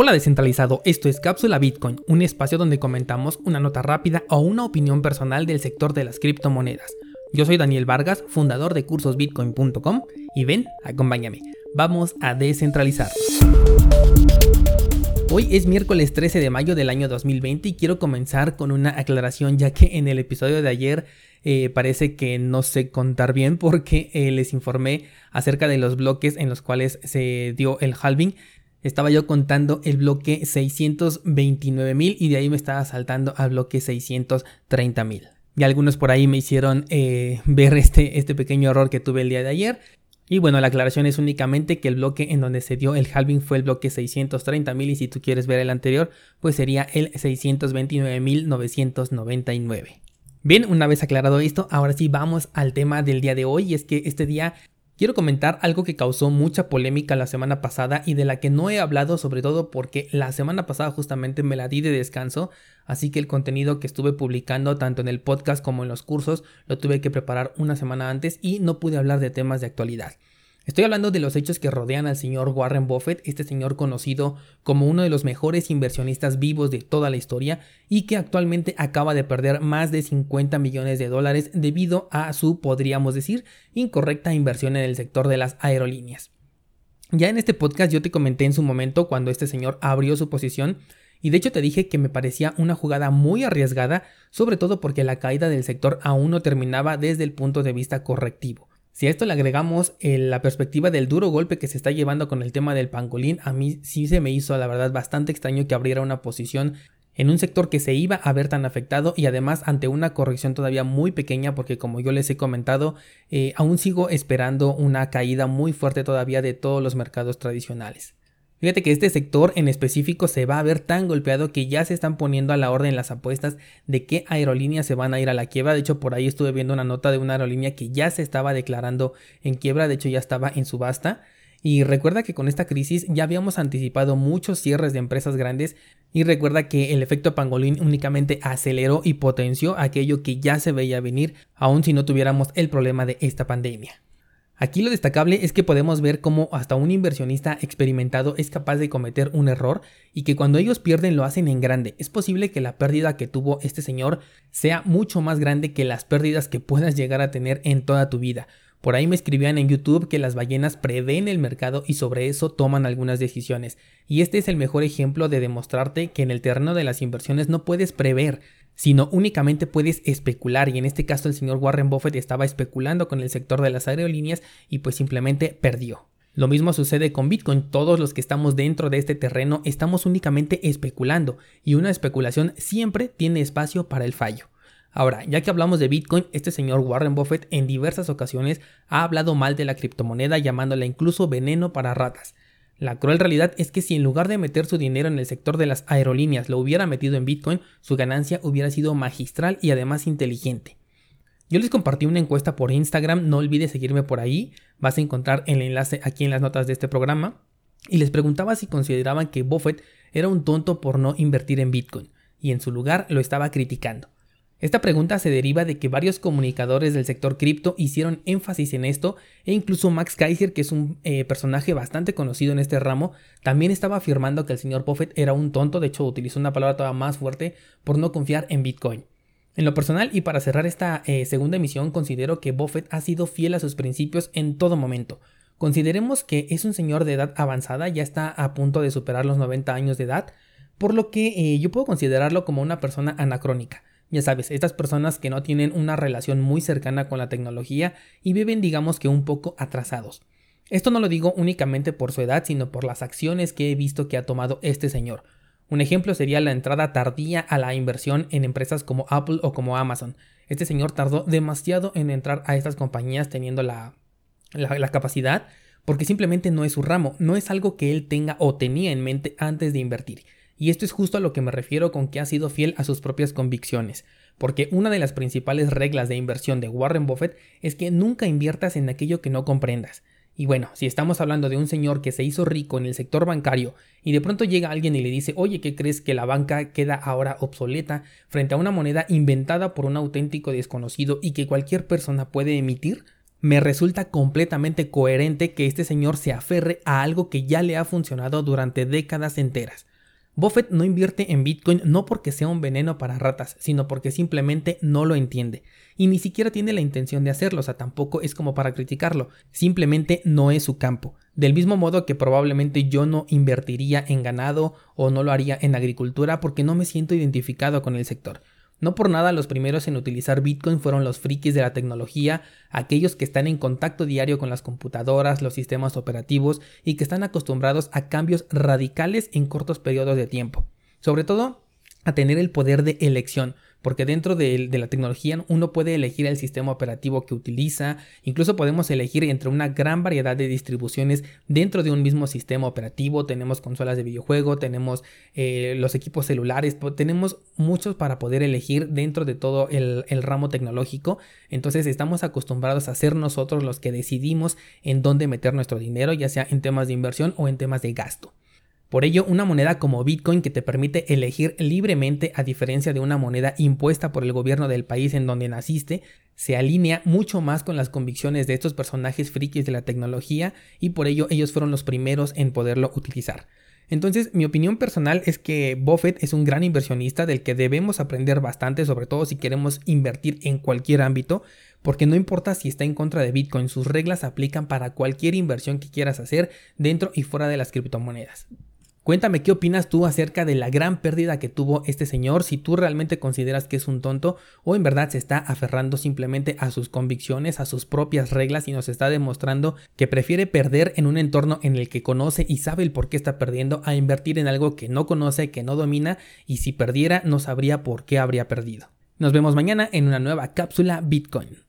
Hola descentralizado, esto es Cápsula Bitcoin, un espacio donde comentamos una nota rápida o una opinión personal del sector de las criptomonedas. Yo soy Daniel Vargas, fundador de cursosbitcoin.com y ven, acompáñame, vamos a descentralizar. Hoy es miércoles 13 de mayo del año 2020 y quiero comenzar con una aclaración ya que en el episodio de ayer eh, parece que no sé contar bien porque eh, les informé acerca de los bloques en los cuales se dio el halving estaba yo contando el bloque 629.000 y de ahí me estaba saltando al bloque 630.000. Y algunos por ahí me hicieron eh, ver este, este pequeño error que tuve el día de ayer. Y bueno, la aclaración es únicamente que el bloque en donde se dio el halving fue el bloque 630.000 y si tú quieres ver el anterior, pues sería el 629.999. Bien, una vez aclarado esto, ahora sí vamos al tema del día de hoy y es que este día Quiero comentar algo que causó mucha polémica la semana pasada y de la que no he hablado sobre todo porque la semana pasada justamente me la di de descanso, así que el contenido que estuve publicando tanto en el podcast como en los cursos lo tuve que preparar una semana antes y no pude hablar de temas de actualidad. Estoy hablando de los hechos que rodean al señor Warren Buffett, este señor conocido como uno de los mejores inversionistas vivos de toda la historia y que actualmente acaba de perder más de 50 millones de dólares debido a su, podríamos decir, incorrecta inversión en el sector de las aerolíneas. Ya en este podcast yo te comenté en su momento cuando este señor abrió su posición y de hecho te dije que me parecía una jugada muy arriesgada, sobre todo porque la caída del sector aún no terminaba desde el punto de vista correctivo. Si a esto le agregamos eh, la perspectiva del duro golpe que se está llevando con el tema del pangolín, a mí sí se me hizo la verdad bastante extraño que abriera una posición en un sector que se iba a ver tan afectado y además ante una corrección todavía muy pequeña porque como yo les he comentado, eh, aún sigo esperando una caída muy fuerte todavía de todos los mercados tradicionales. Fíjate que este sector en específico se va a ver tan golpeado que ya se están poniendo a la orden las apuestas de qué aerolíneas se van a ir a la quiebra. De hecho, por ahí estuve viendo una nota de una aerolínea que ya se estaba declarando en quiebra, de hecho ya estaba en subasta. Y recuerda que con esta crisis ya habíamos anticipado muchos cierres de empresas grandes y recuerda que el efecto pangolín únicamente aceleró y potenció aquello que ya se veía venir, aun si no tuviéramos el problema de esta pandemia. Aquí lo destacable es que podemos ver cómo hasta un inversionista experimentado es capaz de cometer un error y que cuando ellos pierden lo hacen en grande. Es posible que la pérdida que tuvo este señor sea mucho más grande que las pérdidas que puedas llegar a tener en toda tu vida. Por ahí me escribían en YouTube que las ballenas prevén el mercado y sobre eso toman algunas decisiones. Y este es el mejor ejemplo de demostrarte que en el terreno de las inversiones no puedes prever, sino únicamente puedes especular y en este caso el señor Warren Buffett estaba especulando con el sector de las aerolíneas y pues simplemente perdió. Lo mismo sucede con Bitcoin, todos los que estamos dentro de este terreno estamos únicamente especulando y una especulación siempre tiene espacio para el fallo. Ahora, ya que hablamos de Bitcoin, este señor Warren Buffett en diversas ocasiones ha hablado mal de la criptomoneda llamándola incluso veneno para ratas. La cruel realidad es que si en lugar de meter su dinero en el sector de las aerolíneas lo hubiera metido en Bitcoin, su ganancia hubiera sido magistral y además inteligente. Yo les compartí una encuesta por Instagram, no olvides seguirme por ahí, vas a encontrar el enlace aquí en las notas de este programa, y les preguntaba si consideraban que Buffett era un tonto por no invertir en Bitcoin, y en su lugar lo estaba criticando. Esta pregunta se deriva de que varios comunicadores del sector cripto hicieron énfasis en esto e incluso Max Kaiser, que es un eh, personaje bastante conocido en este ramo, también estaba afirmando que el señor Buffett era un tonto, de hecho utilizó una palabra todavía más fuerte por no confiar en Bitcoin. En lo personal y para cerrar esta eh, segunda emisión considero que Buffett ha sido fiel a sus principios en todo momento. Consideremos que es un señor de edad avanzada, ya está a punto de superar los 90 años de edad, por lo que eh, yo puedo considerarlo como una persona anacrónica. Ya sabes, estas personas que no tienen una relación muy cercana con la tecnología y viven digamos que un poco atrasados. Esto no lo digo únicamente por su edad, sino por las acciones que he visto que ha tomado este señor. Un ejemplo sería la entrada tardía a la inversión en empresas como Apple o como Amazon. Este señor tardó demasiado en entrar a estas compañías teniendo la, la, capacidad porque simplemente no es su ramo, no es algo que él tenga o tenía en mente antes de invertir. Y esto es justo a lo que me refiero con que ha sido fiel a sus propias convicciones, porque una de las principales reglas de inversión de Warren Buffett es que nunca inviertas en aquello que no comprendas. Y bueno, si estamos hablando de un señor que se hizo rico en el sector bancario y de pronto llega alguien y le dice, oye, ¿qué crees que la banca queda ahora obsoleta frente a una moneda inventada por un auténtico desconocido y que cualquier persona puede emitir? me resulta completamente coherente que este señor se aferre a algo que ya le ha funcionado durante décadas enteras. Buffett no invierte en Bitcoin no porque sea un veneno para ratas, sino porque simplemente no lo entiende. Y ni siquiera tiene la intención de hacerlo, o sea, tampoco es como para criticarlo, simplemente no es su campo. Del mismo modo que probablemente yo no invertiría en ganado o no lo haría en agricultura porque no me siento identificado con el sector. No por nada los primeros en utilizar Bitcoin fueron los frikis de la tecnología, aquellos que están en contacto diario con las computadoras, los sistemas operativos y que están acostumbrados a cambios radicales en cortos periodos de tiempo. Sobre todo a tener el poder de elección, porque dentro de, la tecnología uno puede elegir el sistema operativo que utiliza, incluso podemos elegir entre una gran variedad de distribuciones dentro de un mismo sistema operativo, tenemos consolas de videojuego, tenemos eh, los equipos celulares, tenemos muchos para poder elegir dentro de todo el, el ramo tecnológico, entonces estamos acostumbrados a ser nosotros los que decidimos en dónde meter nuestro dinero, ya sea en temas de inversión o en temas de gasto. Por ello, una moneda como Bitcoin que te permite elegir libremente a diferencia de una moneda impuesta por el gobierno del país en donde naciste, se alinea mucho más con las convicciones de estos personajes frikis de la tecnología y por ello ellos fueron los primeros en poderlo utilizar. Entonces, mi opinión personal es que Buffett es un gran inversionista del que debemos aprender bastante, sobre todo si queremos invertir en cualquier ámbito, porque no importa si está en contra de Bitcoin, sus reglas aplican para cualquier inversión que quieras hacer dentro y fuera de las criptomonedas. Cuéntame qué opinas tú acerca de la gran pérdida que tuvo este señor, si tú realmente consideras que es un tonto o en verdad se está aferrando simplemente a sus convicciones, a sus propias reglas y nos está demostrando que prefiere perder en un entorno en el que conoce y sabe el por qué está perdiendo a invertir en algo que no conoce, que no domina y si perdiera no sabría por qué habría perdido. Nos vemos mañana en una nueva cápsula Bitcoin.